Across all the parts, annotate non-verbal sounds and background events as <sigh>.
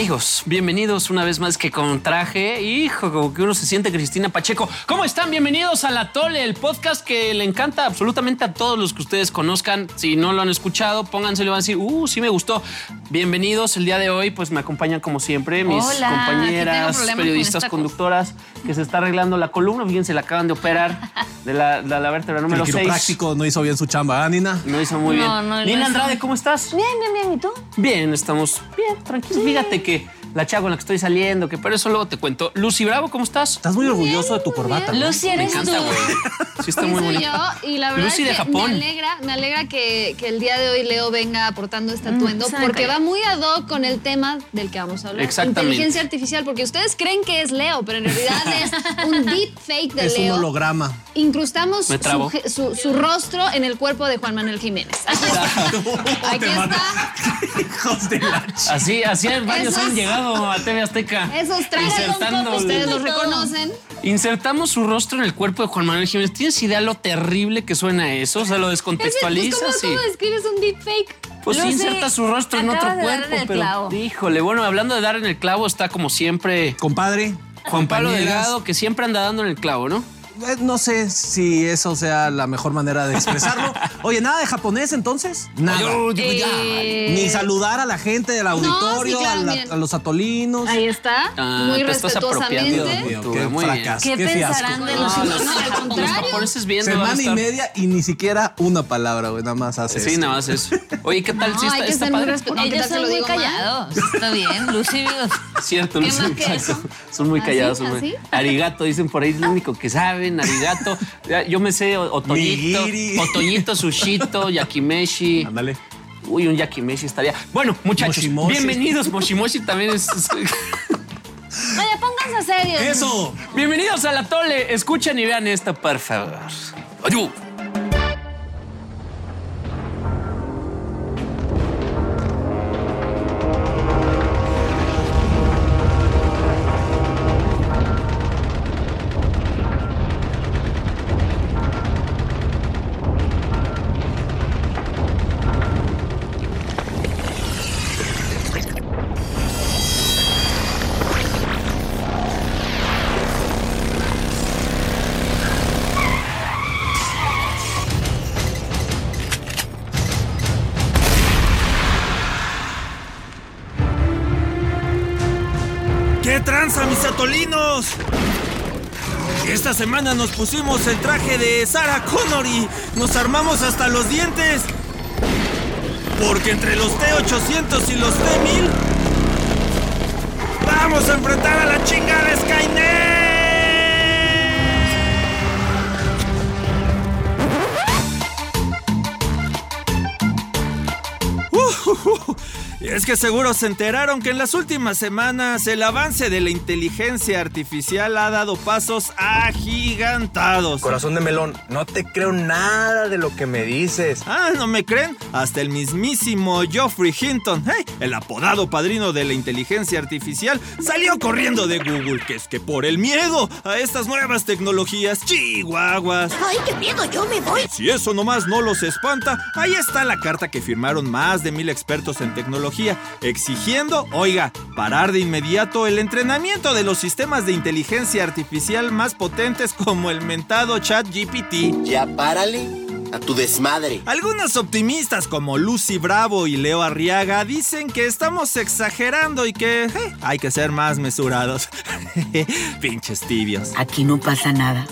Amigos, bienvenidos una vez más que con traje. Hijo, como que uno se siente Cristina Pacheco. ¿Cómo están? Bienvenidos a La Tole, el podcast que le encanta absolutamente a todos los que ustedes conozcan. Si no lo han escuchado, pónganse y van a decir, uh, sí me gustó. Bienvenidos. El día de hoy, pues me acompañan como siempre mis Hola, compañeras, con periodistas, conductoras, que se está arreglando la columna. Fíjense, la acaban de operar de la, de la vértebra número el 6. quiropráctico no hizo bien su chamba, ¿ah, Nina? No hizo muy No, bien. no, no Nina. Andrade, ¿cómo estás? Bien, bien, bien. ¿Y tú? Bien, estamos bien, tranquilos. Fíjate que quê? La chava con la que estoy saliendo, que pero eso luego te cuento. Lucy Bravo, ¿cómo estás? Estás muy orgulloso de tu corbata. Lucy, Me eres encanta, tú. güey. Sí, está muy soy yo y la verdad Lucy es de que Japón. me alegra, me alegra que, que el día de hoy Leo venga aportando este atuendo se me porque va muy ad hoc con el tema del que vamos a hablar. Exactamente. Inteligencia artificial, porque ustedes creen que es Leo, pero en realidad es un deep fake de Es un Leo. holograma. Incrustamos Me su, trabo. ge- su- su rostro en el cuerpo de Juan Manuel Jiménez. Aquí está. Aquí <laughs> está. Hijos de la ch- Así, así varios Esos- han llegado a TV Azteca. Esos trajes Insertando ustedes el- los reconocen. Es que, pues, descontextualizas ¿cómo, y... cómo describes un deep fake? Pues sí, inserta su rostro en otro de dar cuerpo, en el pero clavo. híjole, bueno, hablando de dar en el clavo, está como siempre Compadre. Juan Pablo Delgado, que siempre anda dando en el clavo, ¿no? Eh, No sé si eso sea la mejor manera de expresarlo. <laughs> Oye, ¿nada de japonés entonces? Nada. Eh, Ni saludar a la gente del auditorio, sí, claro, a, la- miren. a los atolinos. Ahí está, Ah, muy te estás apropiando. respetuosamente. Dios mío, Tú, qué muy bien. fracaso, ¿Qué qué pensarán fiasco. de No, los los, no, al contrario. viendo. Semana y media y ni siquiera una palabra, güey. Nada más hace Sí, nada más eso. Oye, ¿qué tal? No, Sí, hay está, que está ser padre. No, ¿qué Ellos son lo muy callados. Está bien, Lucy. <laughs> digo, Cierto, ¿Qué no sé, más que exacto. eso? Son muy ¿Así? callados. ¿Así? Arigato, dicen por ahí, es lo único que saben. Arigato. Ya, Yo me sé otoñito, <laughs> otoñito, sushito, yakimeshi. Ándale. Uy, un yakimeshi estaría. Bueno, muchachos, Moshimoshi. bienvenidos. Moshimoshi también es. Oye, pónganse serios. ¡Eso! bienvenidos a la Tole. Escuchen y vean esto, por favor. Ayú. Atolinos? Esta semana nos pusimos el traje de Sarah Connor y nos armamos hasta los dientes. Porque entre los T-800 y los T-1000 vamos a enfrentar a la chingada Skynet. Y es que seguro se enteraron que en las últimas semanas el avance de la inteligencia artificial ha dado pasos agigantados. Corazón de melón, no te creo nada de lo que me dices. Ah, ¿no me creen? Hasta el mismísimo Geoffrey Hinton, ¡hey! el apodado padrino de la inteligencia artificial, salió corriendo de Google, que es que por el miedo a estas nuevas tecnologías, chihuahuas. ¡Ay, qué miedo! ¡Yo me voy! Si eso nomás no los espanta, ahí está la carta que firmaron más de mil expertos en tecnología, exigiendo, oiga, parar de inmediato el entrenamiento de los sistemas de inteligencia artificial más potentes como el mentado ChatGPT. Ya párale a tu desmadre. Algunos optimistas como Lucy Bravo y Leo Arriaga dicen que estamos exagerando y que eh, hay que ser más mesurados. <laughs> Pinches tibios. Aquí no pasa nada.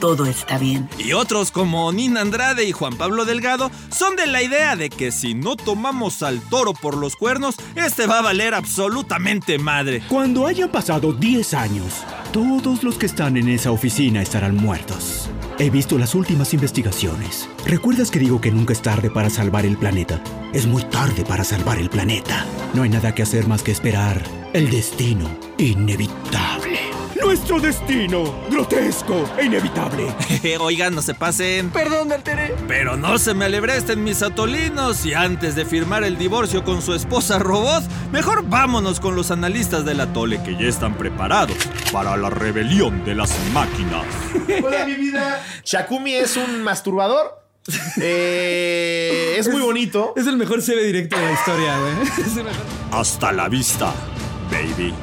Todo está bien. Y otros como Nina Andrade y Juan Pablo Delgado son de la idea de que si no tomamos al toro por los cuernos, este va a valer absolutamente madre. Cuando hayan pasado 10 años, todos los que están en esa oficina estarán muertos. He visto las últimas investigaciones. ¿Recuerdas que digo que nunca es tarde para salvar el planeta? Es muy tarde para salvar el planeta. No hay nada que hacer más que esperar el destino inevitable. Nuestro destino, grotesco e inevitable. <laughs> Oigan, no se pasen. Perdón, me alteré. Pero no se me alebresten mis atolinos y antes de firmar el divorcio con su esposa robot, mejor vámonos con los analistas del atole que ya están preparados para la rebelión de las máquinas. <laughs> Hola, mi vida. Shakumi es un masturbador. Eh, es muy bonito. Es el mejor CB directo de la historia, güey. <laughs> Es el mejor. Hasta la vista, baby.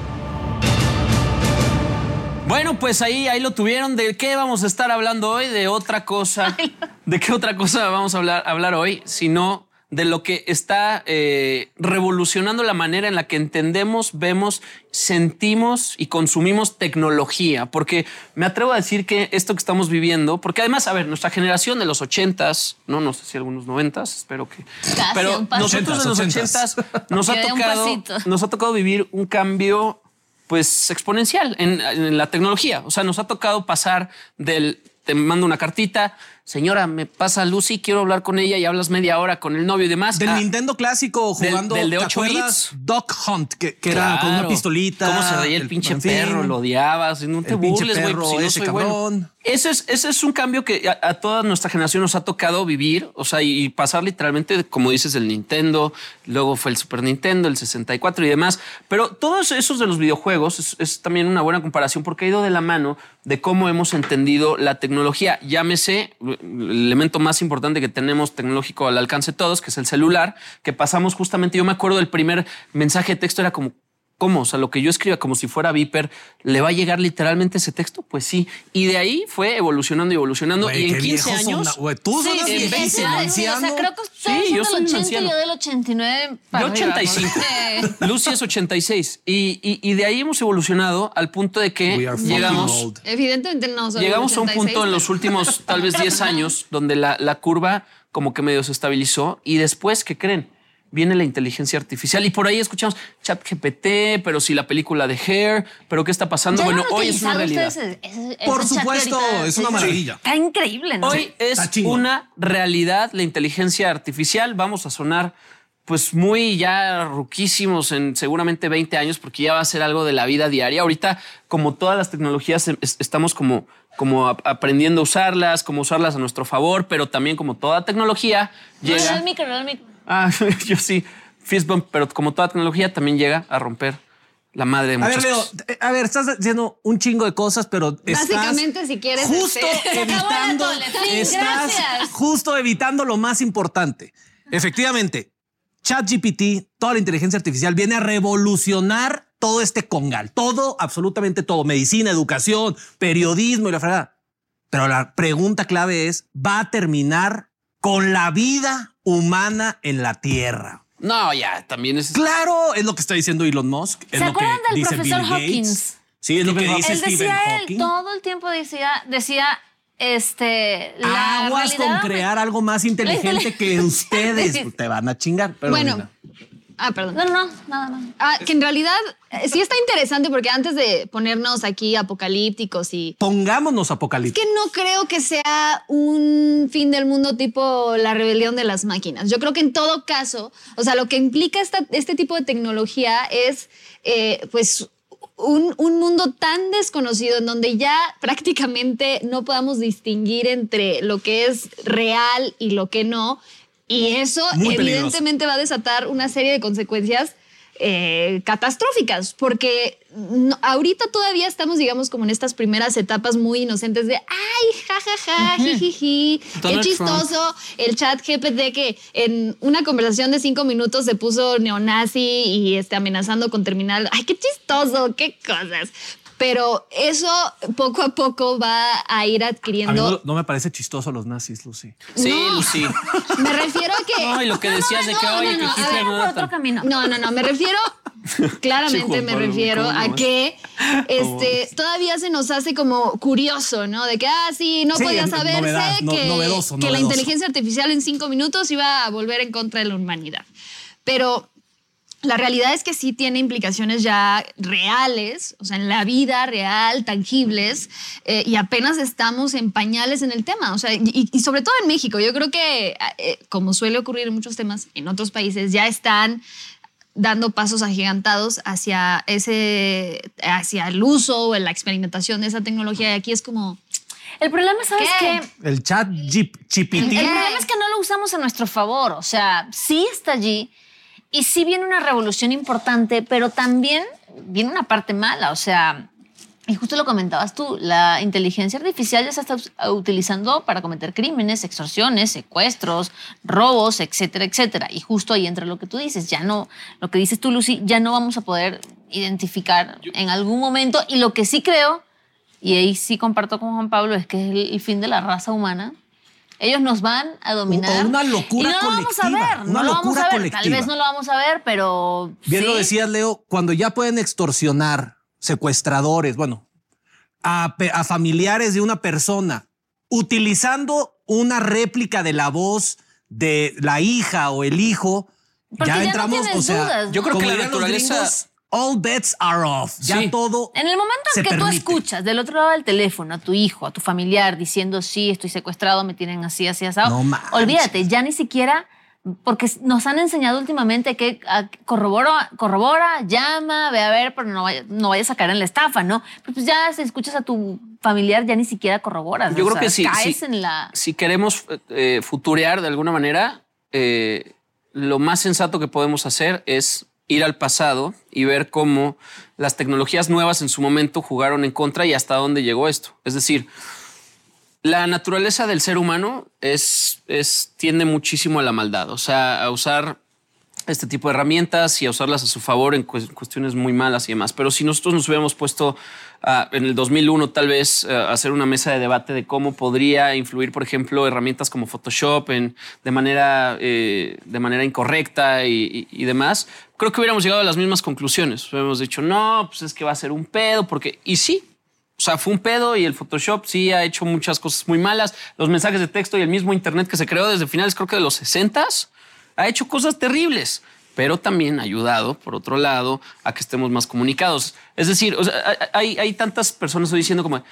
Bueno, pues ahí, ahí lo tuvieron. ¿De qué vamos a estar hablando hoy? De otra cosa. <laughs> ¿De qué otra cosa vamos a hablar, hablar hoy? Sino de lo que está eh, revolucionando la manera en la que entendemos, vemos, sentimos y consumimos tecnología. Porque me atrevo a decir que esto que estamos viviendo, porque además, a ver, nuestra generación de los ochentas, no, no sé si algunos noventas, espero que. Casi pero nosotros de los Ochentas, nos ha tocado, nos ha tocado vivir un cambio pues exponencial en, la tecnología. O sea, nos ha tocado pasar del te mando una cartita, señora, me pasa Lucy, quiero hablar con ella y hablas media hora con el novio y demás. Del Ah, Nintendo clásico Del- jugando. del de ¿te 8 acuerdas? bits. Duck Hunt, que, que era con una pistolita. ¿Cómo se reía el, pinche perro? Lo odiabas. No te El burles, güey. pues, si no ese soy bueno. cabrón. Ese es, ese es un cambio que a, a toda nuestra generación nos ha tocado vivir, o sea, y pasar literalmente, como dices, del Nintendo, luego fue el Super Nintendo, el 64 y demás. Pero todos esos de los videojuegos es, es también una buena comparación porque ha ido de la mano de cómo hemos entendido la tecnología. Llámese el elemento más importante que tenemos tecnológico al alcance de todos, que es el celular, que pasamos justamente, yo me acuerdo del primer mensaje de texto, era como, ¿Cómo? O sea, lo que yo escriba como si fuera Viper, ¿le va a llegar literalmente ese texto? Pues sí. Y de ahí fue evolucionando y evolucionando. Güey, y en qué 15 viejos son, años. güey. Tú Sí, sonas sí, viejísimo, eso iba a decir, o sea, creo que ustedes Sí, yo son soy del un 80 y anciano. yo del 89 para Yo arriba, 85. porque- Lucy es 86. Y, y- y de ahí hemos evolucionado al punto de que llegamos. old. Evidentemente no soy Llegamos a un 86, punto en los últimos tal vez 10 años donde la, la curva como que medio se estabilizó y después, ¿qué creen? Viene la inteligencia artificial y por ahí escuchamos chat GPT, pero si la película de Hair, pero ¿qué está pasando? ¿Ya Bueno, hoy es una realidad. ese- ese Por supuesto, ahorita- es una Sí. maravilla. Está increíble, ¿no? Hoy es una realidad la inteligencia artificial. Vamos a sonar pues muy ya ruquísimos en seguramente 20 años porque ya va a ser algo de la vida diaria. Ahorita, como todas las tecnologías, em- es- estamos como, como ap- aprendiendo a usarlas, como usarlas a nuestro favor, pero también como toda tecnología No, no, llega... el micro, no, el micro. Ah, <laughs> yo sí, fist bump, pero como toda tecnología también llega a romper la madre de A muchas ver, Leo, cosas. eh, a ver, estás diciendo un chingo de cosas, pero estás Básicamente, si quieres, justo este, <laughs> evitando, estás gracias. justo evitando lo más importante. Efectivamente, ChatGPT, toda la inteligencia artificial viene a revolucionar todo este congal, todo, absolutamente todo, medicina, educación, periodismo y la fregada. Pero la pregunta clave es, ¿va a terminar con la vida humana en la Tierra? No, ya, también es... Claro, es lo que está diciendo Elon Musk. Es ¿Se lo que acuerdan del dice profesor Bill Hawkins? Gates. Sí, es lo que dice Él Stephen decía, él todo el tiempo decía, decía, este, la Aguas con crear algo más inteligente <laughs> que ustedes. Te van a chingar. Pero Bueno. mira. Ah, perdón. No, no, no, nada más. Ah, que en realidad eh, sí está interesante porque antes de ponernos aquí apocalípticos y Pongámonos Es apocalípticos. que no creo que sea un fin del mundo tipo la rebelión de las máquinas. Yo creo que en todo caso, o sea, lo que implica esta- este tipo de tecnología es, eh, pues, un, un mundo tan desconocido en donde ya prácticamente no podamos distinguir entre lo que es real y lo que no. Y eso Muy peligroso. evidentemente va a desatar una serie de consecuencias eh, catastróficas, porque no- ahorita todavía estamos, digamos, como en estas primeras etapas muy inocentes de, ay, jajaja, jijiji, qué Donald chistoso el chat GPT que en una conversación de cinco minutos se puso neonazi y este, amenazando con terminar, ay, qué chistoso, qué cosas. Pero eso poco a poco va a ir A mí adquiriendo... no, no me parece chistoso los nazis, Lucy. Sí, No. Lucy. <laughs> Me refiero a que... No, y lo que decías de que, no, oye, no, que no, a ver, no por otro camino. No, no, no, me refiero, <laughs> claramente me refiero ¿cómo a no? que <laughs> este, todavía se nos hace como curioso, ¿no? De que, ah, sí, no Sí, podía no- saberse novedad, no- que, novedoso, que la novedoso. inteligencia artificial en cinco minutos iba a volver en contra de la humanidad. Pero la realidad es que sí tiene implicaciones ya reales, o sea, en la vida real, tangibles, eh, y apenas estamos en pañales en el tema, o sea, y, y sobre todo en México. Yo creo que, eh, como suele ocurrir en muchos temas, en otros países ya están dando pasos agigantados hacia ese, hacia el uso o la experimentación de esa tecnología. Y aquí es como, El problema, ¿sabes ¿Qué? qué? El chat GPT. El problema es que no lo usamos a nuestro favor. O sea, sí está allí y sí viene una revolución importante, pero también viene una parte mala. O sea, y justo lo comentabas tú, la inteligencia artificial ya se está utilizando para cometer crímenes, extorsiones, secuestros, robos, etcétera, etcétera. Y justo ahí entra lo que tú dices. Ya no, lo que dices tú, Lucy, ya no vamos a poder identificar en algún momento. Y lo que sí creo, y ahí sí comparto con Juan Pablo, es que es el fin de la raza humana. Ellos nos van a dominar. O una locura y no lo vamos a colectiva, ver. una no lo vamos a ver. Tal colectiva. vez no lo vamos a ver, pero. Bien sí. lo decías, Leo, cuando ya pueden extorsionar secuestradores, bueno, a, familiares de una persona, utilizando una réplica de la voz de la hija o el hijo, Porque ya no entramos, tienes o sea, dudas, Yo creo que la naturaleza- gringos, all bets are off. Ya Sí. todo. En el momento en que tú escuchas del otro lado del teléfono a tu hijo, a tu familiar, diciendo, sí, estoy secuestrado, me tienen así, así, así, No olvídate, ya ni siquiera, porque nos han enseñado últimamente que corrobora, corrobora, llama, ve a ver, pero no vaya, no vayas a caer en la estafa, ¿no? Pero pues ya si escuchas a tu familiar, ya ni siquiera corroboras. Yo o creo sea, que sí, Caes en la... si queremos eh, futurear de alguna manera, eh, lo más sensato que podemos hacer es ir al pasado y ver cómo las tecnologías nuevas en su momento jugaron en contra y hasta dónde llegó esto. Es decir, la naturaleza del ser humano es, es tiende muchísimo a la maldad, o sea, a usar este tipo de herramientas y a usarlas a su favor en cues- cuestiones muy malas y demás. Pero si nosotros nos hubiéramos puesto ah, en el 2001 tal vez a hacer una mesa de debate de cómo podría influir, por ejemplo, herramientas como Photoshop en, de, manera, eh, de manera incorrecta y- y demás, creo que hubiéramos llegado a las mismas conclusiones. Hubiéramos dicho, no, pues es que va a ser un pedo, porque... Y sí, o sea, fue un pedo y el Photoshop sí ha hecho muchas cosas muy malas. Los mensajes de texto y el mismo Internet que se creó desde finales, creo que de los 60s, ha hecho cosas terribles, pero también ha ayudado, por otro lado, a que estemos más comunicados. Es decir, hay, tantas personas hoy diciendo como...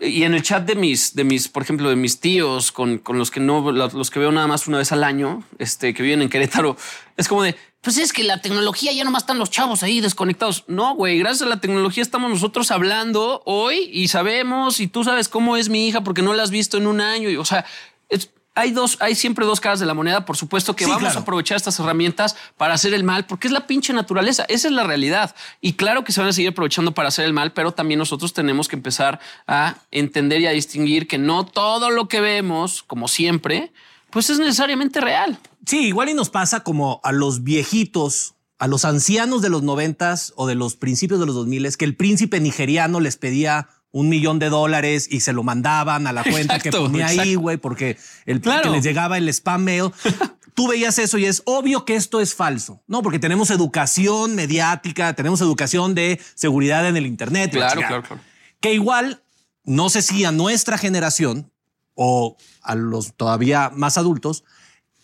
Y en el chat de mis, de mis, por ejemplo, de mis tíos, con, con los que no, los que veo nada más una vez al año, este, que viven en Querétaro, es como de, pues es que la tecnología ya nomás están los chavos ahí desconectados. No, güey, gracias a la tecnología estamos nosotros hablando hoy y sabemos, y tú sabes cómo es mi hija porque no la has visto en un año. O sea, es- hay dos, hay siempre dos caras de la moneda. Por supuesto que Sí, vamos claro. a aprovechar estas herramientas para hacer el mal, porque es la pinche naturaleza. Esa es la realidad. Y claro que se van a seguir aprovechando para hacer el mal, pero también nosotros tenemos que empezar a entender y a distinguir que no todo lo que vemos, como siempre, pues es necesariamente real. Sí, igual y nos pasa como a los viejitos, a los ancianos de los noventas o de los principios de los dos miles, que el príncipe nigeriano les pedía un millón de dólares y se lo mandaban a la <laughs> cuenta que Exacto, ponía ahí, güey, porque el Claro. que les llegaba el spam mail. <laughs> Tú veías eso y es obvio que esto es falso, ¿no? Porque tenemos educación mediática, tenemos educación de seguridad en el Internet. Claro, claro, claro. Que igual, no sé si a nuestra generación o a los todavía más adultos,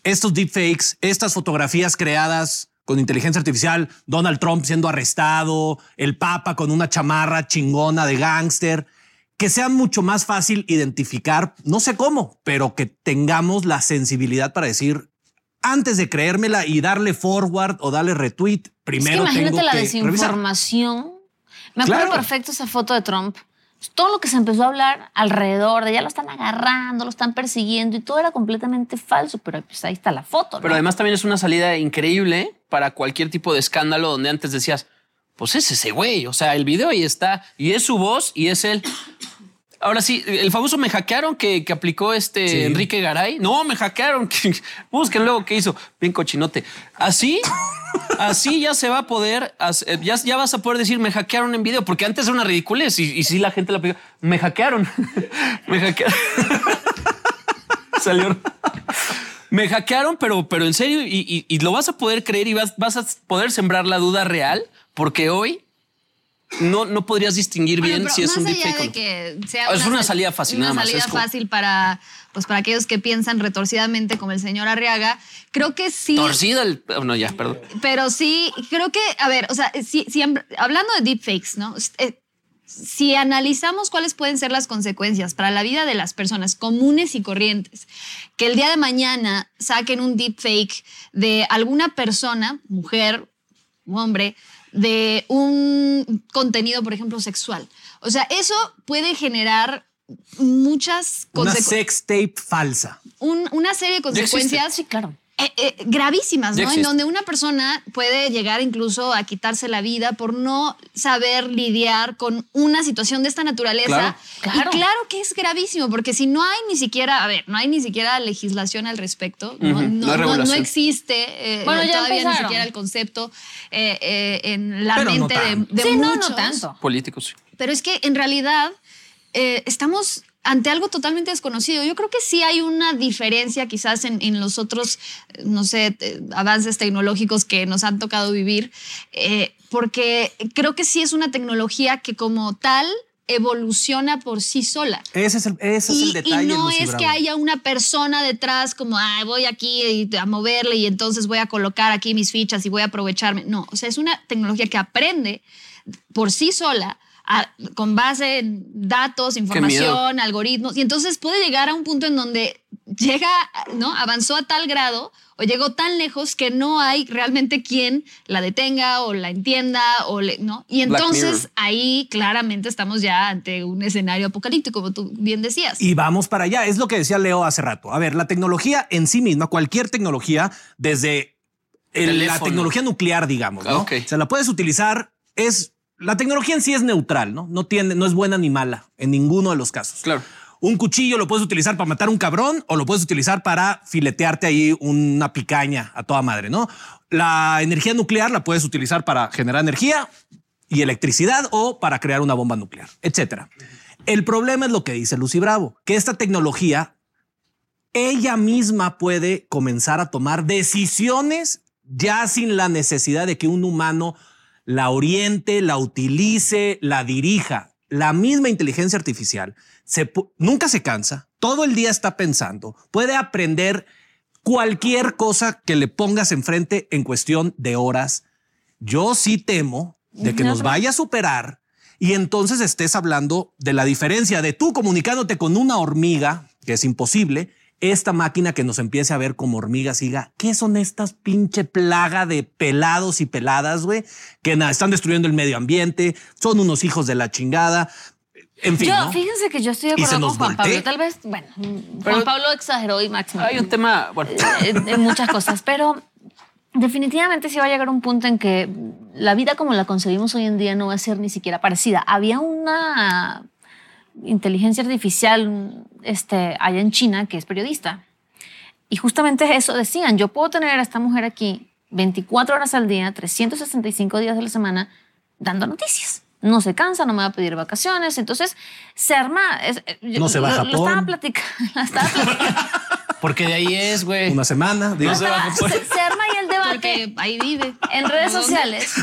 estos deepfakes, estas fotografías creadas con inteligencia artificial, Donald Trump siendo arrestado, el Papa con una chamarra chingona de gángster, que sea mucho más fácil identificar, no sé cómo, pero que tengamos la sensibilidad para decir, antes de creérmela y darle forward o darle retweet, primero es que imagínate tengo la que revisar. desinformación. Me acuerdo Claro. perfecto esa foto de Trump. Todo lo que se empezó a hablar alrededor de ya lo están agarrando, lo están persiguiendo y todo era completamente falso, pero pues ahí está la foto. ¿no? Pero además también es una salida increíble para cualquier tipo de escándalo donde antes decías, pues es ese güey, o sea, el video ahí está y es su voz y es él. Ahora sí, el famoso me hackearon que, que aplicó este Sí. Enrique Garay. No, me hackearon. <laughs> Busquen luego qué hizo. Bien cochinote. Así, así ya se va a poder, hacer- ya, ya vas a poder decir me hackearon en video, porque antes era una ridiculez y, y sí la gente la aplicó. Me hackearon. <laughs> me hackearon. <laughs> Salió. Me hackearon, pero, pero en serio, y, y- y lo vas a poder creer y vas, vas a poder sembrar la duda real, porque hoy no, no podrías distinguir Bueno, bien si es más un deepfake de no. que sea Es una sal- salida fácil, una nada más, salida es como- fácil para, pues, para aquellos que piensan retorcidamente como el señor Arriaga. Creo que sí. Torcido el. oh, No, ya, perdón. Pero sí, creo que, a ver, o sea, si, si hab- hablando de deepfakes, ¿no? Eh, si analizamos cuáles pueden ser las consecuencias para la vida de las personas comunes y corrientes, que el día de mañana saquen un deepfake de alguna persona, mujer, hombre, de un contenido, por ejemplo, sexual. O sea, eso puede generar muchas Una consecuencias sex tape falsa. un- una serie de consecuencias Sí, claro. Eh, eh, gravísimas, ¿no? En donde una persona puede llegar incluso a quitarse la vida por no saber lidiar con una situación de esta naturaleza. Claro. Claro. Y claro que es gravísimo, porque si no hay ni siquiera, a ver, no hay ni siquiera legislación al respecto, no, no no- hay no- no regulación. existe eh, Bueno, ya todavía ni siquiera el concepto eh, eh, en la Pero no mente de, de sí, no, muchos. no tanto. Políticos. Pero es que en realidad eh, estamos ante algo totalmente desconocido. Yo creo que sí hay una diferencia quizás en, en los otros, eh, no sé, eh, avances tecnológicos que nos han tocado vivir, eh, porque creo que sí es una tecnología que como tal evoluciona por sí sola. Ese es el, ese es Y, el y detalle. no es que haya una persona detrás como, "Ay, voy aquí a moverle y entonces voy a colocar aquí mis fichas y voy a aprovecharme. No, o sea, es una tecnología que aprende por sí sola a- con base en datos, información, algoritmos, y entonces puede llegar a un punto en donde llega, ¿no? Avanzó a tal grado o llegó tan lejos que no hay realmente quien la detenga o la entienda o le, ¿no? Y entonces ahí claramente estamos ya ante un escenario apocalíptico, como tú bien decías. Y vamos para allá. Es lo que decía Leo hace rato. A ver, la tecnología en sí misma, cualquier tecnología, desde el- la tecnología nuclear, digamos, ¿no? Ok. O sea, la puedes utilizar, es, la tecnología en sí es neutral, ¿no? No tiene, no es buena ni mala en ninguno de los casos. Claro. Un cuchillo lo puedes utilizar para matar a un cabrón o lo puedes utilizar para filetearte ahí una picaña a toda madre, ¿no? La energía nuclear la puedes utilizar para generar energía y electricidad o para crear una bomba nuclear, etcétera. El problema es lo que dice Lucy Bravo, que esta tecnología ella misma puede comenzar a tomar decisiones ya sin la necesidad de que un humano la oriente, la utilice, la dirija. La misma inteligencia artificial se nunca se cansa, todo el día está pensando, puede aprender cualquier cosa que le pongas enfrente en cuestión de horas. Yo sí temo de que No, nos vaya a superar y entonces estés hablando de la diferencia de tú comunicándote con una hormiga, que es imposible, esta máquina que nos empiece a ver como hormigas y diga, ¿qué son estas pinche plaga de pelados y peladas, güey? Que na- están destruyendo el medio ambiente, son unos hijos de la chingada. En fin, yo, ¿no? fíjense que yo estoy de acuerdo con Juan Pablo. Tal vez, bueno, Pero- Juan Pablo exageró y Máximo. Hay un tema, bueno, en, en muchas cosas, pero definitivamente sí va a llegar un punto en que la vida como la concebimos hoy en día no va a ser ni siquiera parecida. Había una inteligencia artificial este, allá en China que es periodista y justamente eso decían, yo puedo tener a esta mujer aquí 24 horas al día, 365 días de la semana, dando noticias. No se cansa, no me va a pedir vacaciones. Entonces se arma. es- No se va a lo- Lo Japón. estaba platicando. <laughs> la estaba platicando. porque de ahí es, güey. Una semana, digo. No se va a se, se arma ahí el debate Porque ahí vive. en redes ¿Dónde? sociales.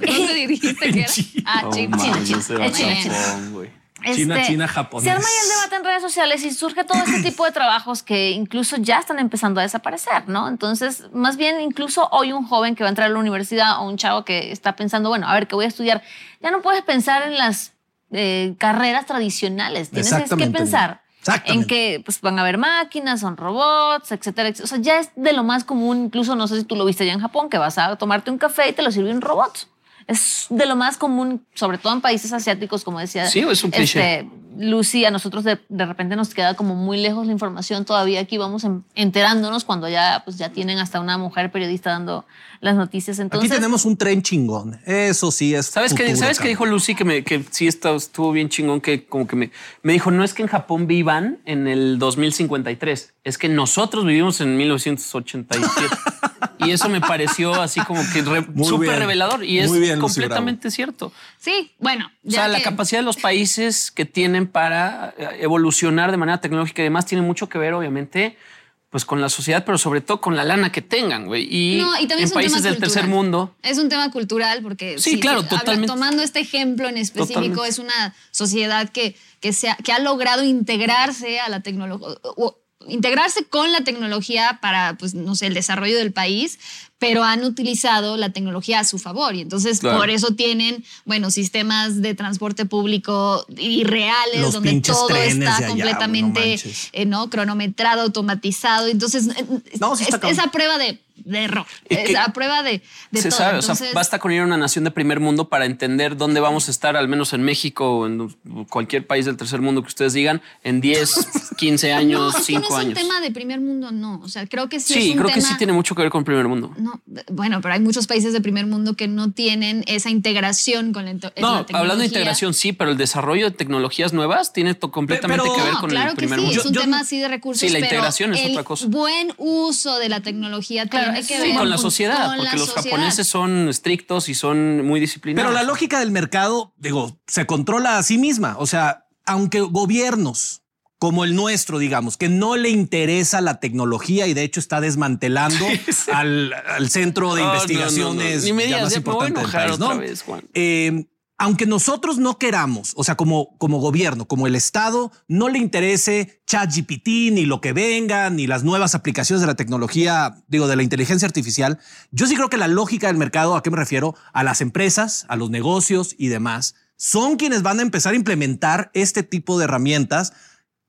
¿Dónde dijiste <laughs> que era? Ah, No China. China, mames, China. no se va a Es China, China. Japón. China, Este, China, japonés. Se arma ahí el debate en redes sociales y surge todo este tipo de trabajos que incluso ya están empezando a desaparecer, ¿no? Entonces, más bien, incluso hoy un joven que va a entrar a la universidad o un chavo que está pensando, bueno, a ver, ¿qué voy a estudiar? Ya no puedes pensar en las eh, carreras tradicionales. Tienes que pensar en que pues, van a haber máquinas, son robots, etcétera, etcétera. O sea, ya es de lo más común, incluso no sé si tú lo viste allá en Japón, que vas a tomarte un café y te lo sirve un robot. Es de lo más común, sobre todo en países asiáticos, como decía Sí, es un cliché. este, Lucy, a nosotros de, de repente nos queda como muy lejos la información. Todavía aquí vamos en- enterándonos cuando ya, pues, ya tienen hasta una mujer periodista dando las noticias. Entonces, Aquí tenemos un tren chingón. Eso sí es. ¿Sabes qué, ¿sabes qué cabrón. dijo Lucy? Que, me, que sí está- estuvo bien chingón, que como que me, me dijo, no es que en Japón vivan en el 2053, es que nosotros vivimos en 1987. <laughs> y eso me pareció así como que re- súper revelador y es bien, completamente cierto. Sí, bueno. O sea, ya la capacidad de los países que tienen para eh, evolucionar de manera tecnológica y demás tiene mucho que ver, obviamente, pues con la sociedad, pero sobre todo con la lana que tengan, güey. Y, No, y también en países del tercer cultural. mundo. Es un tema cultural porque Sí, claro, habla- totalmente. tomando este ejemplo en específico, Totalmente. es una sociedad que, que, se ha, que ha logrado integrarse a la tecnología, integrarse con la tecnología para, pues, no sé, el desarrollo del país, pero han utilizado la tecnología a su favor y entonces Claro. por eso tienen, bueno, sistemas de transporte público irreales Los donde todo está allá, güey, no completamente eh, ¿no? cronometrado, automatizado. Entonces, eh, No, sí está es, esa prueba de, de error, que- esa prueba de, de se todo. sabe, o sea, basta con ir a una nación de primer mundo para entender dónde vamos a estar, al menos en México o en cualquier país del tercer mundo que ustedes digan, en 10, 15 <laughs> años, no, es que no 5 es un años. tema de primer mundo, no. O sea, creo que sí, Sí, es un creo que sí tiene mucho que ver con primer mundo. No, bueno, pero hay muchos países de primer mundo que no tienen esa integración con la, No, tecnología. hablando de integración, sí, pero el desarrollo de tecnologías nuevas tiene to- completamente Pero- que ver No, con claro el que primer sí, mundo. es un Yo- yo- tema así de recursos. Sí, la pero integración es el otra cosa. buen uso de la tecnología Claro, tiene que sí, ver Sí, con la sociedad, con porque la los sociedad. japoneses son estrictos y son muy disciplinados. Pero la lógica del mercado, digo, se controla a sí misma. O sea, aunque gobiernos como el nuestro, digamos, que no le interesa la tecnología y de hecho está desmantelando <laughs> al, al centro de No, investigaciones no, no. Ni me ya digas, más ya me voy a importante del enojar país, otra vez, Juan. Eh, aunque nosotros no queramos, o sea, como, como gobierno, como el Estado, no le interese ChatGPT, ni lo que venga, ni las nuevas aplicaciones de la tecnología, digo, de la inteligencia artificial, yo sí creo que la lógica del mercado, ¿a qué me refiero? A las empresas, a los negocios y demás, son quienes van a empezar a implementar este tipo de herramientas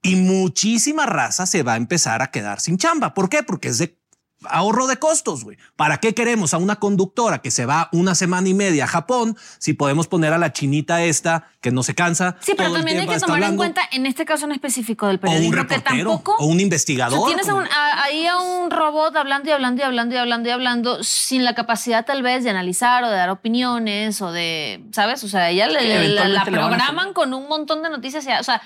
y muchísima raza se va a empezar a quedar sin chamba. ¿Por qué? Porque es de ahorro de costos, güey. ¿Para qué queremos a una conductora que se va una semana y media a Japón si podemos poner a la chinita esta que no se cansa? Sí, pero también hay que tomar en cuenta, en este caso en específico del o periodismo, un que tampoco... o un O sea, investigador. tienes a un- a- ahí a un robot hablando y hablando y hablando y hablando y hablando sin la capacidad tal vez de analizar o de dar opiniones o de, ¿sabes? O sea, ella le- la, programan con un montón de noticias. y- O sea,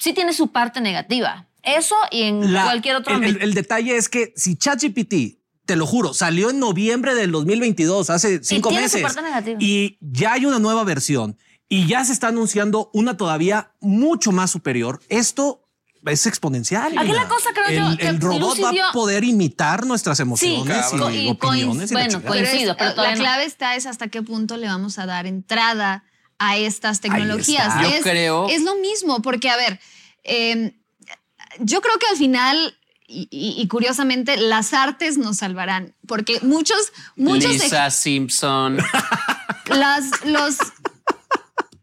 sí tiene su parte negativa. Eso y en La- cualquier otro el, el- detalle es que si ChatGPT, te lo juro, salió en noviembre del 2022, hace cinco tiene su meses, parte negativa. y ya hay una nueva versión y ya se está anunciando una todavía mucho más superior. Esto es exponencial. Aquí la cosa, creo yo, el, que el robot Lucy va dio- a poder imitar nuestras Sí, emociones y, y opiniones. y bueno. Pero coincido, pero la no. clave está es hasta qué punto le vamos a dar entrada a estas tecnologías. Yo es, creo- es lo mismo, porque a ver, eh, yo creo que al final y, y- y curiosamente las artes nos salvarán, porque muchos, muchos Lisa Simpson. <laughs> las, los,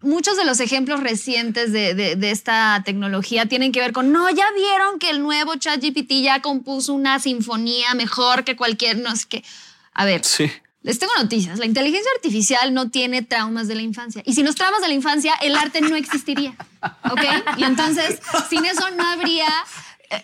muchos de los ejemplos recientes de, de- de esta tecnología tienen que ver con, no, ya vieron que el nuevo ChatGPT ya compuso una sinfonía mejor que cualquier, no sé qué. A ver, Sí. Les tengo noticias. La inteligencia artificial no tiene traumas de la infancia. Y sin los traumas de la infancia, el arte no existiría. ¿Ok? Y entonces, sin eso no habría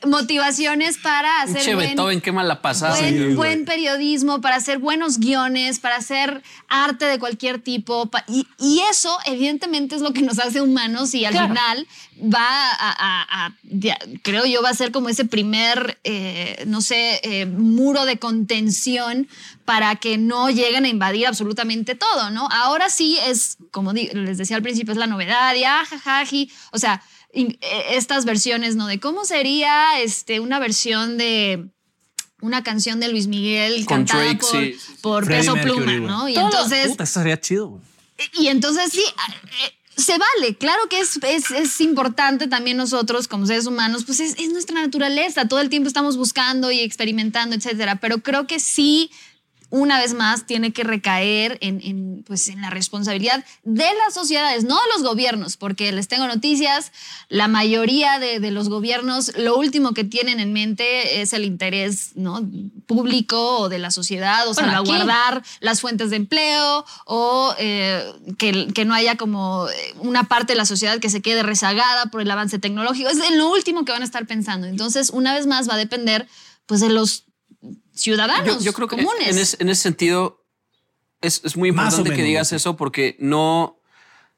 motivaciones para hacer Che, buen- Beethoven, qué mala pasada. buen, buen periodismo, para hacer buenos guiones, para hacer arte de cualquier tipo. Y, y eso, evidentemente, es lo que nos hace humanos y al Claro. final va a, a- a- ya, creo yo, va a ser como ese primer, eh, no sé, eh, muro de contención para que no lleguen a invadir absolutamente todo, ¿no? Ahora sí es, como les decía al principio, es la novedad y ajajaji, o sea, eh, estas versiones, ¿no? De cómo sería este, una versión de una canción de Luis Miguel Con cantada Drake, por, sí. por Freddie Peso Mercury, Pluma. ¿no? Y Todo- entonces, Puta, eso sería chido. güey. y entonces sí, eh, se vale. Claro que es, es, es importante también nosotros como seres humanos, pues es, es nuestra naturaleza. Todo el tiempo estamos buscando y experimentando, etcétera. Pero creo que sí, una vez más, tiene que recaer en, en, pues, en la responsabilidad de las sociedades, no de los gobiernos, porque les tengo noticias, la mayoría de, de los gobiernos lo último que tienen en mente es el interés ¿no? público o de la sociedad o Bueno, aquí- salvaguardar las fuentes de empleo o eh, que, que no haya como una parte de la sociedad que se quede rezagada por el avance tecnológico. Es lo último que van a estar pensando. Entonces, una vez más, va a depender pues, de los ciudadanos Yo, yo creo que comunes. en, ese, en ese sentido es, es muy importante que digas sí. eso porque no,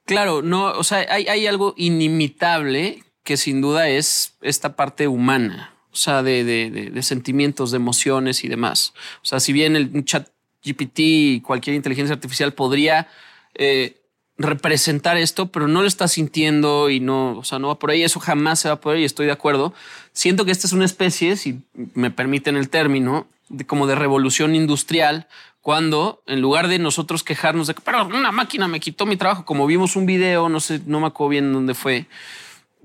claro, no, o sea, hay, hay algo inimitable que sin duda es esta parte humana, o sea, de, de- de- de sentimientos, de emociones y demás. O sea, si bien el chat GPT y cualquier inteligencia artificial podría eh, representar esto, pero no lo está sintiendo y no, o sea, no va por ahí, eso jamás se va a poder y estoy de acuerdo. Siento que esta es una especie, si me permiten el término, de, como de revolución industrial, cuando en lugar de nosotros quejarnos de que, pero una máquina me quitó mi trabajo, como vimos un video, no sé, no me acuerdo bien dónde fue,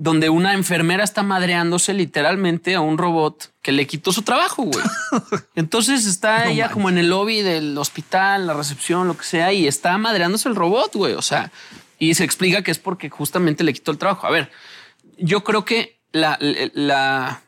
donde una enfermera está madreándose literalmente a un robot que le quitó su trabajo, güey. <laughs> Entonces está ella como en el lobby del hospital, la recepción, lo que sea, y está madreándose el robot, güey. O sea, y se explica que es porque justamente le quitó el trabajo. A ver, yo creo que la, la,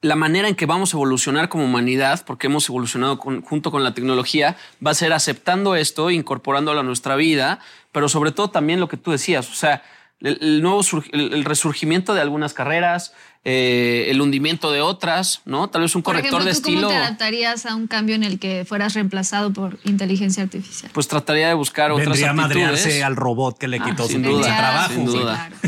la manera en que vamos a evolucionar como humanidad, porque hemos evolucionado con- junto con la tecnología, va a ser aceptando esto, incorporándolo a nuestra vida, pero sobre todo también lo que tú decías, o sea, el, nuevo el, el resurgimiento de algunas carreras, eh, el hundimiento de otras, ¿no? Tal vez un Por corrector ejemplo, de ¿tú cómo estilo. te adaptarías a un cambio en el que fueras reemplazado por inteligencia artificial? Pues trataría de buscar otras Vendría a aptitudes. madrearse al robot que le Ah, quitó su sin pinche duda, trabajo. sin duda. <laughs>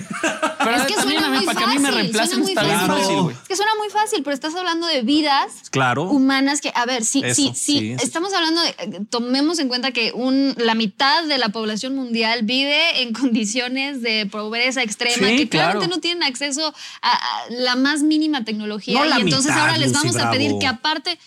Pero es que también suena a muy para que a fácil. mí me reemplacen está bien fácil. fácil, güey. Es que suena muy fácil, pero estás hablando de vidas Claro. humanas que, a ver, sí, Eso, sí, sí, estamos hablando de, eh, tomemos en cuenta que un, la mitad de la población mundial vive en <laughs> condiciones de pobreza extrema, Sí, que claramente claro. no tienen acceso a, a la más mínima tecnología. No la y entonces mitad, ahora les Lucy vamos a pedir que aparte,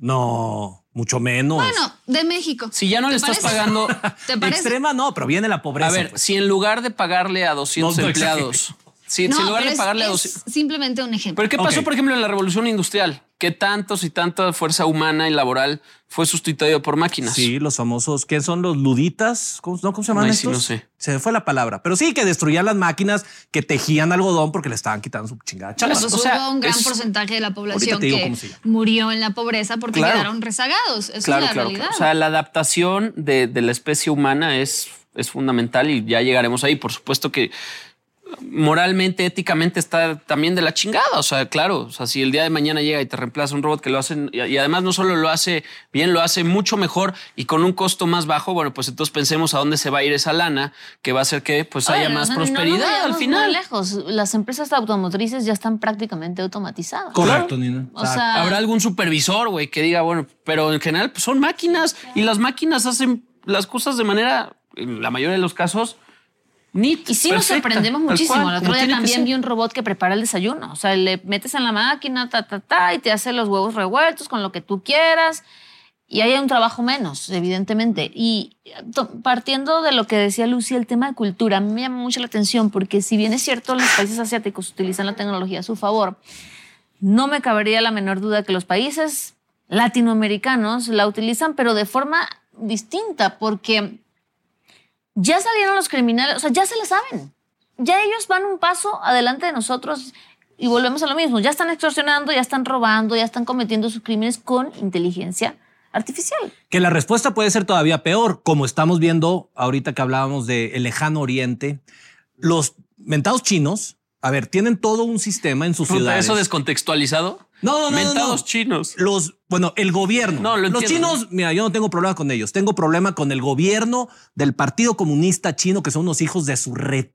No, mucho menos. bueno, de México. Si ya no ¿Te le estás parece? pagando. <laughs> ¿Te parece? Extrema no, pero viene la pobreza. A ver, pues. si en lugar de pagarle a 200 No, no empleados, si, No, si en lugar pero de es- pagarle a es 200. simplemente un ejemplo. ¿Pero qué pasó, por ejemplo, en la revolución industrial? Que tantos y tanta fuerza humana y laboral fue sustituido por máquinas. Sí, los famosos, ¿qué son los luditas? ¿Cómo, no, ¿cómo se llaman Ay, sí, estos? no sé. Se me fue la palabra. Pero sí, que destruían las máquinas, que tejían algodón porque le estaban quitando su chingada chamba. Pues o sea, hubo un gran es- porcentaje de la población que murió en la pobreza porque Claro. quedaron rezagados. Claro, es la claro. realidad. claro. O sea, la adaptación de, de la especie humana es, es fundamental y ya llegaremos ahí. Por supuesto que moralmente, éticamente está también de la chingada. O sea, claro, o sea, si el día de mañana llega y te reemplaza un robot que lo hacen y, además no solo lo hace bien, lo hace mucho mejor y con un costo más bajo, bueno, pues entonces pensemos a dónde se va a ir esa lana que va a hacer que pues haya Oye, más no- no nos prosperidad al final. muy lejos. Las empresas automotrices ya están prácticamente automatizadas. Correcto, Nina. O sea, Habrá algún supervisor, güey, que diga, bueno, pero en general pues, son máquinas y las máquinas hacen las cosas de manera, en la mayoría de los casos, neat. Y sí nos perfecta, sorprendemos tal muchísimo. cual, el otro día también vi un robot que prepara el desayuno. O sea, le metes en la máquina, ta, ta, ta, y te hace los huevos revueltos con lo que tú quieras. Y ahí hay un trabajo menos, evidentemente. Y to- partiendo de lo que decía Lucy, el tema de cultura, a mí me llama mucho la atención porque si bien es cierto, los países asiáticos utilizan la tecnología a su favor, no me cabería la menor duda que los países latinoamericanos la utilizan, pero de forma distinta, porque ya salieron los criminales, o sea, ya se la saben. Ya ellos van un paso adelante de nosotros y volvemos a lo mismo. Ya están extorsionando, ya están robando, ya están cometiendo sus crímenes con inteligencia artificial. Que la respuesta puede ser todavía peor, como estamos viendo ahorita que hablábamos del lejano oriente. Los mentados chinos, a ver, tienen todo un sistema en sus ciudades. ¿Eso descontextualizado? No, no, no, no, Mentados no. chinos. Los, bueno, el gobierno. No, lo Los chinos, mira, yo no tengo problema con ellos. Tengo problema con el gobierno del Partido Comunista Chino, que son unos hijos de su red.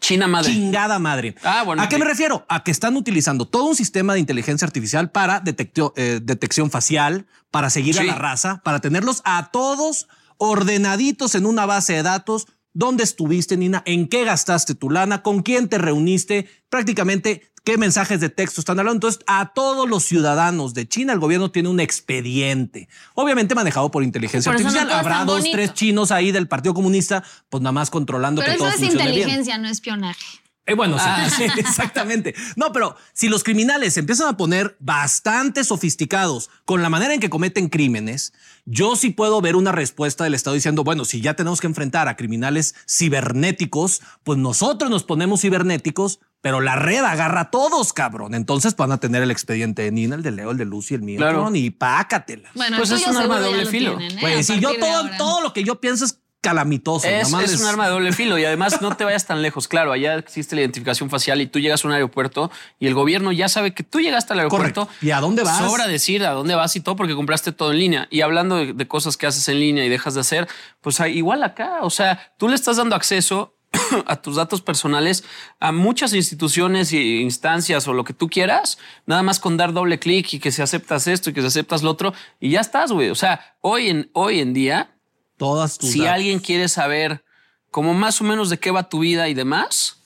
China madre. Chingada madre. Ah, bueno, ¿A qué me refiero? A que están utilizando todo un sistema de inteligencia artificial para detectio- eh, detección facial, para seguir a la raza, para tenerlos a todos ordenaditos en una base de datos. ¿Dónde estuviste, Nina? ¿En qué gastaste tu lana? ¿Con quién te reuniste? Prácticamente, ¿qué mensajes de texto están hablando? Entonces, a todos los ciudadanos de China, el gobierno tiene un expediente, obviamente manejado por inteligencia Por eso no artificial. Habrá dos, bonito. tres chinos ahí del Partido Comunista, pues nada más controlando Pero que eso todo es funcione bien. inteligencia, no espionaje. Eh, bueno, sí, Ah. sí, <laughs> exactamente. No, pero si los criminales se empiezan a poner bastante sofisticados con la manera en que cometen crímenes, yo sí puedo ver una respuesta del Estado diciendo, bueno, si ya tenemos que enfrentar a criminales cibernéticos, pues nosotros nos ponemos cibernéticos, pero la red agarra a todos, cabrón. Entonces van a tener el expediente de Nina, el de Leo, el de Lucy, el mío, Claro. y pácatela. Bueno, Pues es un arma de doble lo filo. tienen, ¿eh? A si yo todo lo que yo pienso es calamitoso. Es, es un arma de doble filo y además no te vayas tan lejos. Claro, allá existe la identificación facial y tú llegas a un aeropuerto y el gobierno ya sabe que tú llegaste al aeropuerto. Correcto. ¿Y a dónde vas? Sobra decir a dónde vas y todo porque compraste todo en línea. Y hablando de, de cosas que haces en línea y dejas de hacer, pues igual acá. O sea, tú le estás dando acceso <clears throat> a tus datos personales a muchas instituciones e instancias o lo que tú quieras, nada más con dar doble clic y que si aceptas esto y que si aceptas lo otro y ya estás, güey. O sea, hoy en, hoy en día Todas tus si datos. alguien quiere saber como más o menos de qué va tu vida y demás,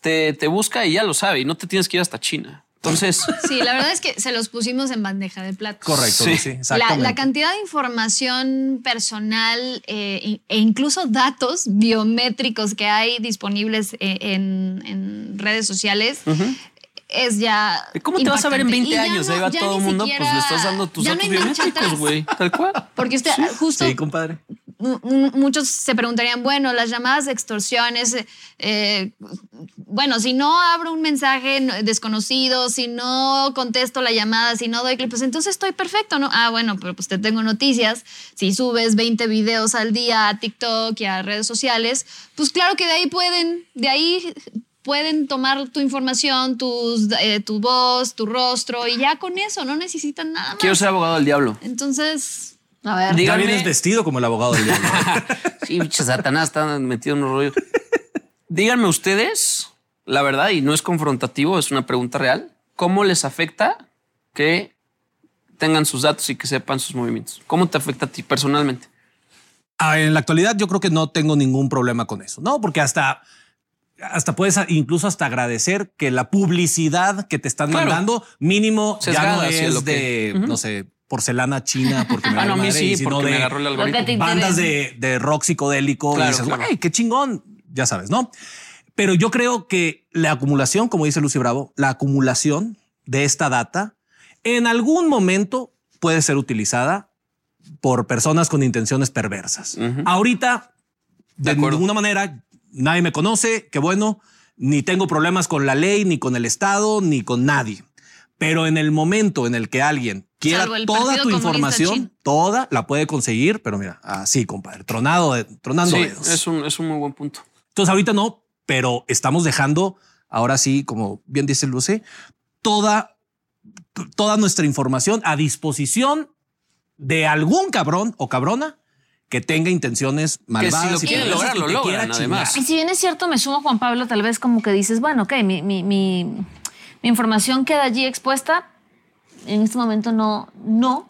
te, te busca y ya lo sabe y no te tienes que ir hasta China. Entonces, <laughs> Sí, la verdad es que se los pusimos en bandeja de plata. Correcto, Sí. sí, La, exactamente. la cantidad de información personal eh, e incluso datos biométricos que hay disponibles eh, en, en redes sociales es ya. ¿cómo te vas a ver en impactante. 20 Y ya años? no- Ahí va todo el mundo, pues le estás dando tus no datos marcha biométricos, güey. Tal cual. Porque usted, justo Sí, compadre. Mu- mu- muchos se preguntarían, bueno, las llamadas de extorsiones, eh, bueno, si no abro un mensaje no- desconocido, si no contesto la llamada, si no doy clic, pues entonces estoy perfecto, ¿no? Ah, bueno, pero pues te tengo noticias. Si subes 20 videos al día a TikTok y a redes sociales, pues claro que de ahí pueden, de ahí pueden tomar tu información, tus, eh, tu voz, tu rostro y ya con eso, no necesitan nada más. Quiero ser abogado del diablo. Entonces, A ver. Ya Díganme- vienes vestido como el abogado del diablo. <laughs> Sí, bicho, Satanás está metido en un rollo. Díganme ustedes, la verdad, y no es confrontativo, es una pregunta real. ¿Cómo les afecta que tengan sus datos y que sepan sus movimientos? ¿Cómo te afecta a ti personalmente? Ah, en la actualidad yo creo que no tengo ningún problema con eso, ¿no? Porque hasta, hasta puedes incluso hasta agradecer que la publicidad que te están Claro. mandando mínimo ya no es lo de, que- no sé, porcelana china porque me <laughs> Ah, vale no, a mí madre, sí, y sino porque me de agarró el algoritmo. bandas de, de rock psicodélico Claro, y dices, claro. güey, qué chingón, ya sabes, ¿no? Pero yo creo que la acumulación, como dice Lucy Bravo, la acumulación de esta data en algún momento puede ser utilizada por personas con intenciones perversas. Ahorita, de, De ninguna manera, nadie me conoce, qué bueno, ni tengo problemas con la ley, ni con el Estado, ni con nadie. Pero en el momento en el que alguien quiera toda tu información, toda la puede conseguir, pero mira, así, compadre, tronado, de- tronando Sí, dedos. es un, es un muy buen punto. Entonces ahorita no, pero estamos dejando, ahora sí, como bien dice Luce, toda, toda nuestra información a disposición de algún cabrón o cabrona que tenga intenciones malvadas. lo y quieren lograr, lo logran, además. Y si bien es cierto, me sumo Juan Pablo, tal vez como que dices, bueno, ok, mi, mi, mi, mi información queda allí expuesta. En este momento no, no,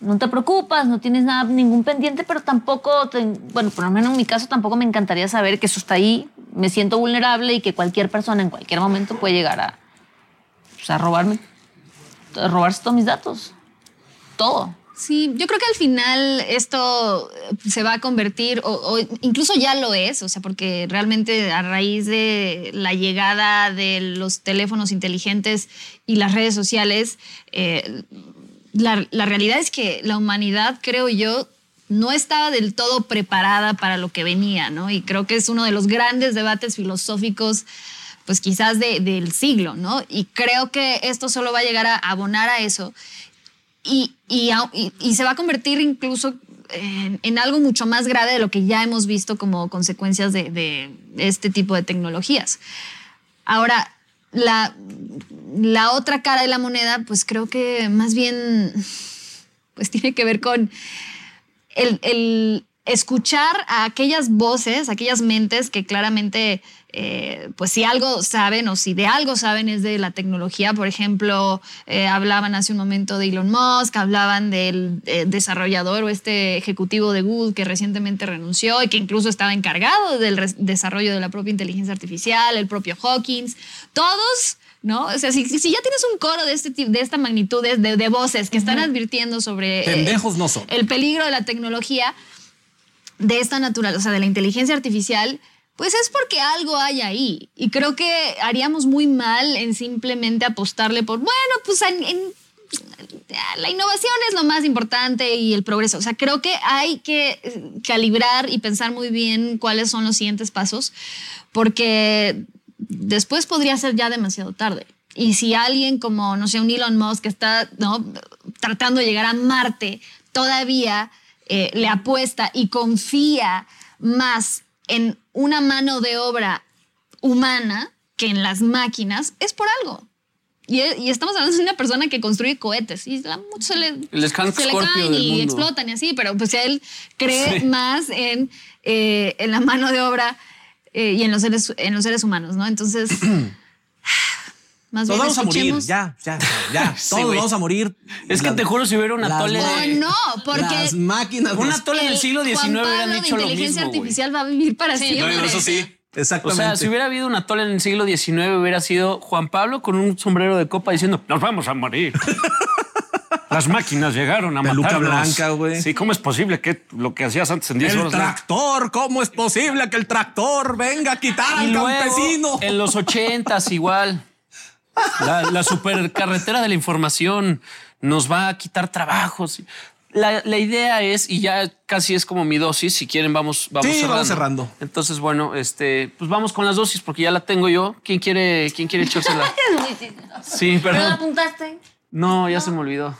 no te preocupas, no tienes nada, ningún pendiente, pero tampoco, te- bueno, por lo menos en mi caso tampoco me encantaría saber que eso está ahí, me siento vulnerable y que cualquier persona en cualquier momento puede llegar a, pues, a robarme, robarse todos mis datos, todo. Sí, yo creo que al final esto eh, se va a convertir, o, o incluso ya lo es, o sea, porque realmente a raíz de la llegada de los teléfonos inteligentes y las redes sociales, eh, la, la realidad es que la humanidad, creo yo, no estaba del todo preparada para lo que venía, ¿no? Y creo que es uno de los grandes debates filosóficos pues quizás de- del siglo, ¿no? Y creo que esto solo va a llegar a abonar a eso y, y, se va a convertir incluso en, algo mucho más grave de lo que ya hemos visto como consecuencias de, este tipo de tecnologías. Ahora, la, la otra cara de la moneda, pues creo que más bien pues tiene que ver con el escuchar a aquellas voces, aquellas mentes que claramente, eh, pues si algo saben o si de algo saben es de la tecnología. Por ejemplo, eh, hablaban hace un momento de Elon Musk, hablaban del eh, desarrollador o este ejecutivo de Google que recientemente renunció y que incluso estaba encargado del desarrollo de la propia inteligencia artificial, el propio Hawkins. Todos ¿no? O sea, si, si ya tienes un coro de, este, de esta magnitud de, de- de voces que están advirtiendo sobre Pendejos no son. el peligro de la tecnología de esta naturaleza, o sea, de la inteligencia artificial, pues es porque algo hay ahí. Y creo que haríamos muy mal en simplemente apostarle por, bueno, pues la innovación es lo más importante y el progreso. O sea, creo que hay que eh, calibrar y pensar muy bien cuáles son los siguientes pasos, porque después podría ser ya demasiado tarde. Y si alguien como, no sé, un Elon Musk que está ¿no? tratando de llegar a Marte, todavía eh, le apuesta y confía más en una mano de obra humana que en las máquinas, es por algo. Y, y estamos hablando de una persona que construye cohetes y a muchos se le, se le caen y mundo. explotan y así, pero pues él cree Sí. más en, eh, en la mano de obra eh, y en los, seres, en los seres humanos, ¿no? Entonces, <clears throat> más Nos bien vamos a morir, ya, ya, ya. <laughs> Todos vamos a morir. Es que Las- te juro, si hubiera un las atole ma- de- No, porque Las máquinas. Un nos- atole del el siglo XIX Juan hubieran Pablo de hecho lo inteligencia mismo, güey. artificial va a vivir para Sí, siempre. No, eso sí. O Exactamente. sea, si hubiera habido un atole en el siglo XIX, hubiera sido Juan Pablo con un sombrero de copa diciendo, nos vamos a morir. <laughs> Las máquinas llegaron a Peluca matarnos. blanca, güey. Sí, ¿cómo es posible que lo que hacías antes en 10 el horas? tractor, ¿cómo es posible que el tractor venga a quitar Y al luego, campesino? en los ochentas igual, <laughs> la, la supercarretera de la información nos va a quitar trabajos. La, la idea es, y ya casi es como mi dosis, si quieren vamos, vamos Sí, cerrando. vamos cerrando. Entonces, bueno, este, pues vamos con las dosis porque ya la tengo yo. ¿Quién quiere, quién quiere echársela? <laughs> Sí, ¿Pero la apuntaste? No, ya se me olvidó.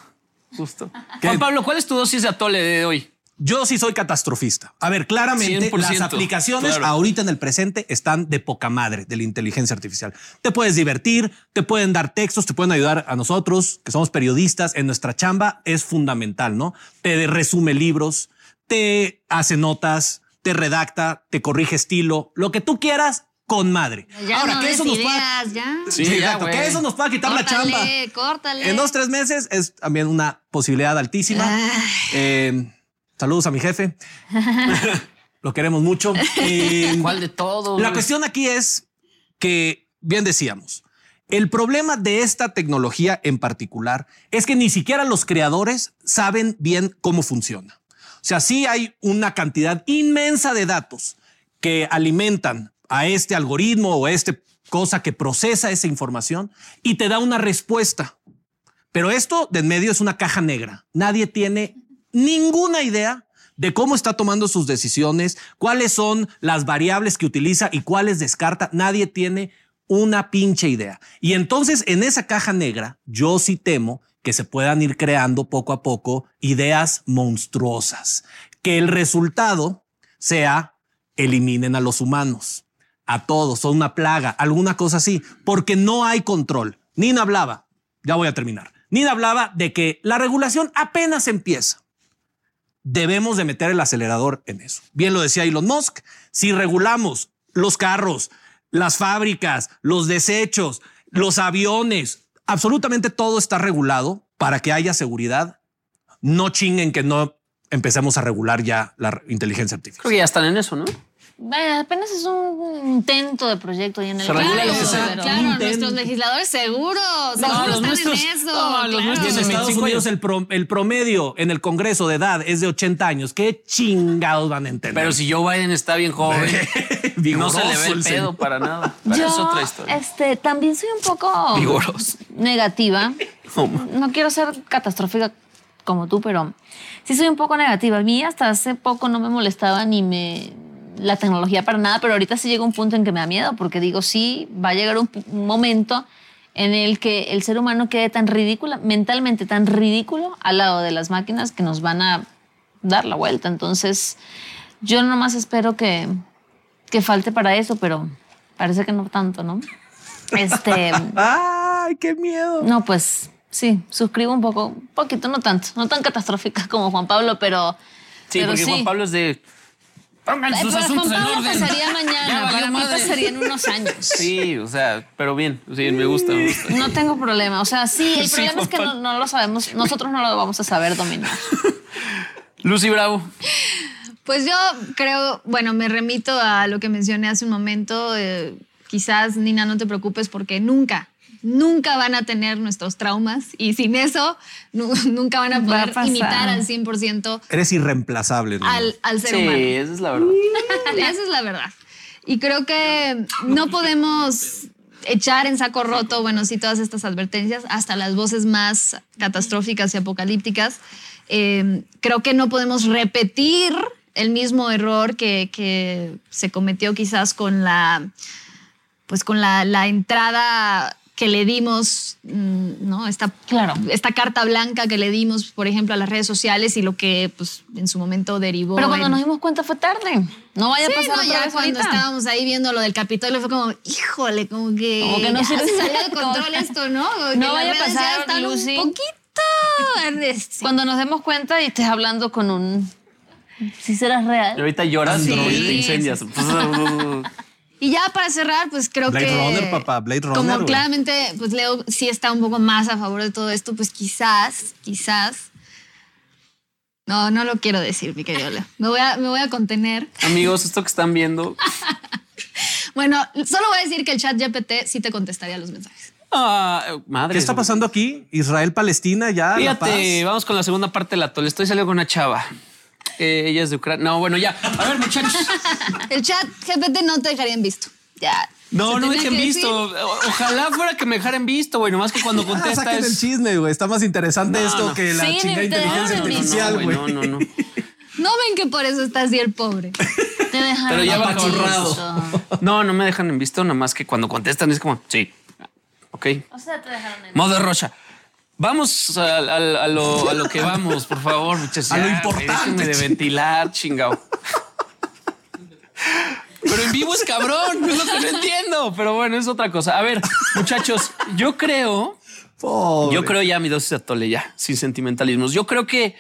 Justo. Juan Pablo, ¿cuál es tu dosis de atole de hoy? Yo sí soy catastrofista. A ver, claramente 100%, las aplicaciones claro. ahorita en el presente están de poca madre de la inteligencia artificial. Te puedes divertir, te pueden dar textos, te pueden ayudar a nosotros, que somos periodistas, en nuestra chamba es fundamental, ¿no? Te resume libros, te hace notas, te redacta, te corrige estilo, lo que tú quieras con madre. Ya Ahora, no que eso nos pueda- ideas, ya. Sí, Sí, ya, exacto, güey. que eso nos pueda quitar la chamba. Córtale, córtale. En dos, tres meses es también una posibilidad altísima. Eh, saludos a mi jefe. <laughs> Lo queremos mucho. <laughs> ¿Cuál de todos? la cuestión aquí es que, bien decíamos, el problema de esta tecnología en particular es que ni siquiera los creadores saben bien cómo funciona. O sea, sí hay una cantidad inmensa de datos que alimentan a este algoritmo o a este cosa que procesa esa información y te da una respuesta. Pero esto de en medio es una caja negra. Nadie tiene ninguna idea de cómo está tomando sus decisiones, cuáles son las variables que utiliza y cuáles descarta. Nadie tiene una pinche idea. Y entonces en esa caja negra yo sí temo que se puedan ir creando poco a poco ideas monstruosas, que el resultado sea eliminen a los humanos, a todos, son una plaga, alguna cosa así, porque no hay control. Nina hablaba, ya voy a terminar. Nina hablaba de que la regulación apenas empieza. Debemos de meter el acelerador en eso. Bien lo decía Elon Musk, si regulamos los carros, las fábricas, los desechos, los aviones, absolutamente todo está regulado para que haya seguridad. No chinguen que no empecemos a regular ya la inteligencia artificial. Creo que ya están en eso, ¿no? Vaya, apenas es un intento de proyecto ahí en el Congreso, Claro, Intento. nuestros legisladores seguro, seguro los están nuestros- en eso. no, los claro. en en Estados 25 Unidos el, pro- el promedio en el Congreso de edad es de 80 años. ¿Qué chingados van a entender? Pero si Joe Biden está bien joven, <laughs> no se le ve el pedo para nada. Pero Yo, es otra historia. este, también soy un poco Vigoroso. negativa. No. No quiero ser catastrófica como tú, pero sí soy un poco negativa. A mí hasta hace poco no me molestaba ni me la tecnología para nada, pero ahorita sí llega un punto en que me da miedo porque digo, sí, va a llegar un, momento en el que el ser humano quede tan ridículo, mentalmente tan ridículo al lado de las máquinas que nos van a dar la vuelta. Entonces, yo nomás espero que, que falte para eso, pero parece que no tanto, ¿no? Este, <laughs> ¡Ay, qué miedo! no, pues sí, suscribo un poco, un poquito, no tanto, no tan catastrófica como Juan Pablo, pero. Sí, pero porque Juan Pablo es de. Pongan sus pero asuntos Juan en Pablo orden. pasaría mañana, para mí madre. pasaría en unos años. Sí, o sea, pero bien. Sí, me gusta, me gusta. No tengo problema. O sea, sí, el Sí, problema es que no lo sabemos, nosotros no lo vamos a saber dominar. <laughs> Lucy Bravo. Pues yo creo, bueno, me remito a lo que mencioné hace un momento. eh, quizás, Nina, no te preocupes porque nunca, nunca van a tener nuestros traumas y sin eso nu- <laughs> nunca van a Va a poder imitar al 100% Eres irreemplazable. Nina. al, al ser Sí, humano. esa es la verdad. <laughs> Esa es la verdad. Y creo que no podemos echar en saco roto, bueno, sí, todas estas advertencias, hasta las voces más catastróficas y apocalípticas. Eh, creo que no podemos repetir el mismo error que, que se cometió quizás con la, pues con la, la entrada que le dimos, mm, ¿no? Esta, Claro. esta carta blanca que le dimos, por ejemplo, a las redes sociales y lo que pues, en su momento derivó. Pero cuando en- nos dimos cuenta fue tarde. No vaya Sí, a pasar no, otra ya vez cuando ahorita. estábamos ahí viendo lo del Capitolio fue como, híjole, como que, Como que no se salió de <laughs> control esto, ¿no? Como que No vaya a pasar, ya están Lucy. un poquito. <laughs> Cuando nos demos cuenta y estés hablando con un... Si serás Y real. ahorita lloras y Sí, te incendias. <laughs> Y ya para cerrar, pues creo Blade que... Runner, papá, Blade Runner, Como claramente, pues Leo sí está un poco más a favor de todo esto, pues quizás, quizás... No, no lo quiero decir, mi querido Leo. Me voy a, me voy a contener. Amigos, esto que están viendo, <laughs> Bueno, solo voy a decir que el chat GPT sí te contestaría los mensajes. Ah, madre. ¿Qué está pasando aquí? Israel, Palestina, ya. la paz. Fíjate, vamos con la segunda parte del atole. Estoy saliendo con una chava. Eh, ella es de Ucrania. No, bueno, ya. A ver, muchachos. <laughs> El chat GPT no te dejaría en visto. Ya. No, no me dejen visto. decir. Ojalá fuera que me dejaran visto, güey. Nomás que cuando <laughs> Ah, contesta el es. chisme, güey. Está más interesante No, esto no. que la Sí, chingada inteligencia artificial, no, güey. no, no, no. <laughs> No ven que por eso está así el pobre. Te dejaron Pero ya va visto. No, no me dejan en visto, nomás que cuando contestan es como, sí. Ok. O sea, te dejaron en Modo Rocha. Vamos a, a- a lo, a lo que vamos, por favor, muchachos. <laughs> A lo importante, de ventilar, chingado. Pero en vivo es cabrón, es lo que no entiendo. Pero bueno, es otra cosa. A ver, muchachos, yo creo, Pobre. yo creo ya mi dosis de atole, ya, sin sentimentalismos. Yo creo que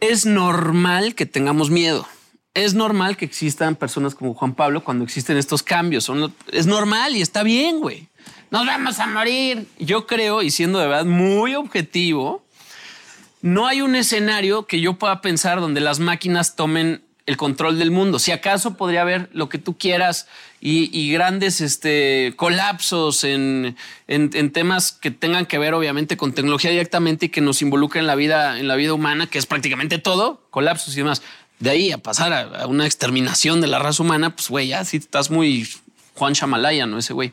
es normal que tengamos miedo. Es normal que existan personas como Juan Pablo cuando existen estos cambios. Son es normal y está bien, güey. Nos vamos a morir. Yo creo, y siendo de verdad muy objetivo, no hay un escenario que yo pueda pensar donde las máquinas tomen el control del mundo. Si acaso podría haber lo que tú quieras y, grandes este, colapsos en, en- temas que tengan que ver obviamente con tecnología directamente y que nos involucren en la vida, en la vida humana, que es prácticamente todo, colapsos y demás. De ahí a pasar a, una exterminación de la raza humana, pues güey, ya sí estás muy Juan Shamalaya, ¿no? Ese güey.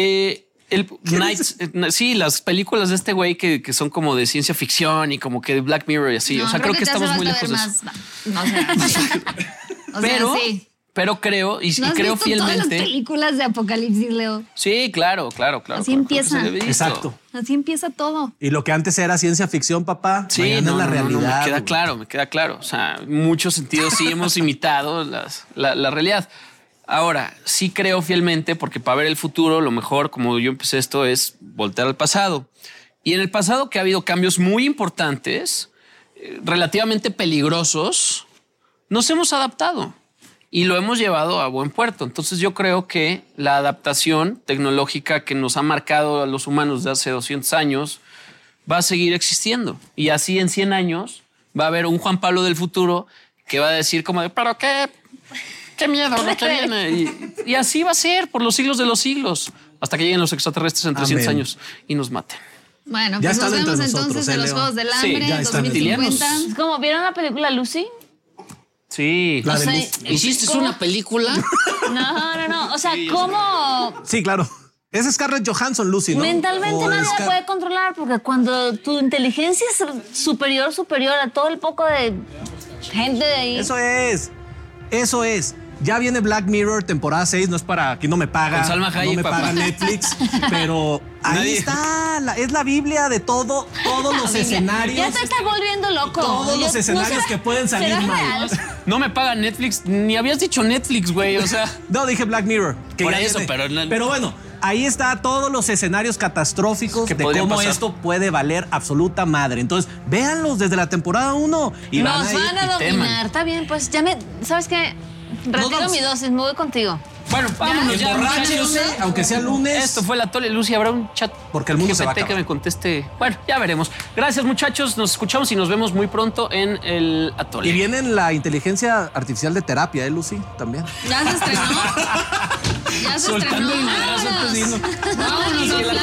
Eh, el Nights, eh, sí, las películas de este güey que, que son como de ciencia ficción y como que de Black Mirror y así. No, o sea, creo, que, estamos muy lejos de eso. No, <laughs> o sea, sí. O sea, Pero, sí. pero creo y, y ¿No has creo visto todas las fielmente. películas de Apocalipsis, Leo? Sí, claro, claro, claro. Así claro, empieza. Exacto. Así empieza todo. Y lo que antes era ciencia ficción, papá, Sí, no, es la no, no, no, realidad. me queda güey. claro, me queda claro. O sea, en muchos sentidos sí hemos <laughs> imitado las- la, la realidad. Ahora, sí creo fielmente, porque para ver el futuro, lo mejor, como yo empecé esto, es voltear al pasado. Y en el pasado que ha habido cambios muy importantes, eh, relativamente peligrosos, nos hemos adaptado y lo hemos llevado a buen puerto. Entonces yo creo que la adaptación tecnológica que nos ha marcado a los humanos de hace 200 años va a seguir existiendo. Y así en 100 años va a haber un Juan Pablo del futuro que va a decir como de, pero qué, qué miedo lo que viene. Y, y así va a ser por los siglos de los siglos, hasta que lleguen los extraterrestres en 300 Amén. años y nos maten. Bueno, Ya pues nos vemos nosotros, entonces ¿eh, en los? Juegos del Sí, Hambre entre 2050. Es como, ¿vieron la película Lucy? Sí. La O sea. ¿Hiciste ¿cómo? una película? <laughs> No, no, no. O sea, ¿cómo Sí, claro. Es Scarlett Johansson, Lucy, ¿no? mentalmente O nadie Scar- la puede controlar? Porque cuando tu inteligencia es superior, superior a todo el poco de gente de ahí. Eso es. Eso es. Ya viene Black Mirror, temporada 6. No es para aquí no me paga. Con Salma Hayek, no me papá. paga Netflix. <laughs> pero ahí Nadie- está. la- es la Biblia de todo, todos los escenarios. Ya te estás volviendo loco. Todos los ¿no escenarios será- que pueden salir será mal. real? No me paga Netflix, ni habías dicho Netflix, güey. O sea, <laughs> No, dije Black Mirror. que Por ya eso, pero no- Pero bueno, ahí está todos los escenarios catastróficos Que de podrían cómo pasar. esto puede valer absoluta madre. Entonces, véanlos desde la temporada 1 y van Nos van a y teman. dominar. Está bien, pues ya me. ¿Sabes qué? Retiro mi dosis, me voy contigo. bueno, vámonos ya, aunque sea lunes. Esto fue la Tole Lucy. Habrá un chat Porque el mundo se va a GPT que me conteste. Bueno, ya veremos. Gracias, muchachos. Nos escuchamos y nos vemos muy pronto en el Atole. Y viene la inteligencia artificial de terapia, ¿eh, Lucy? También. Ya se estrenó. <laughs> ya se Soltando estrenó. el madrazo antes de irnos. Vámonos, que la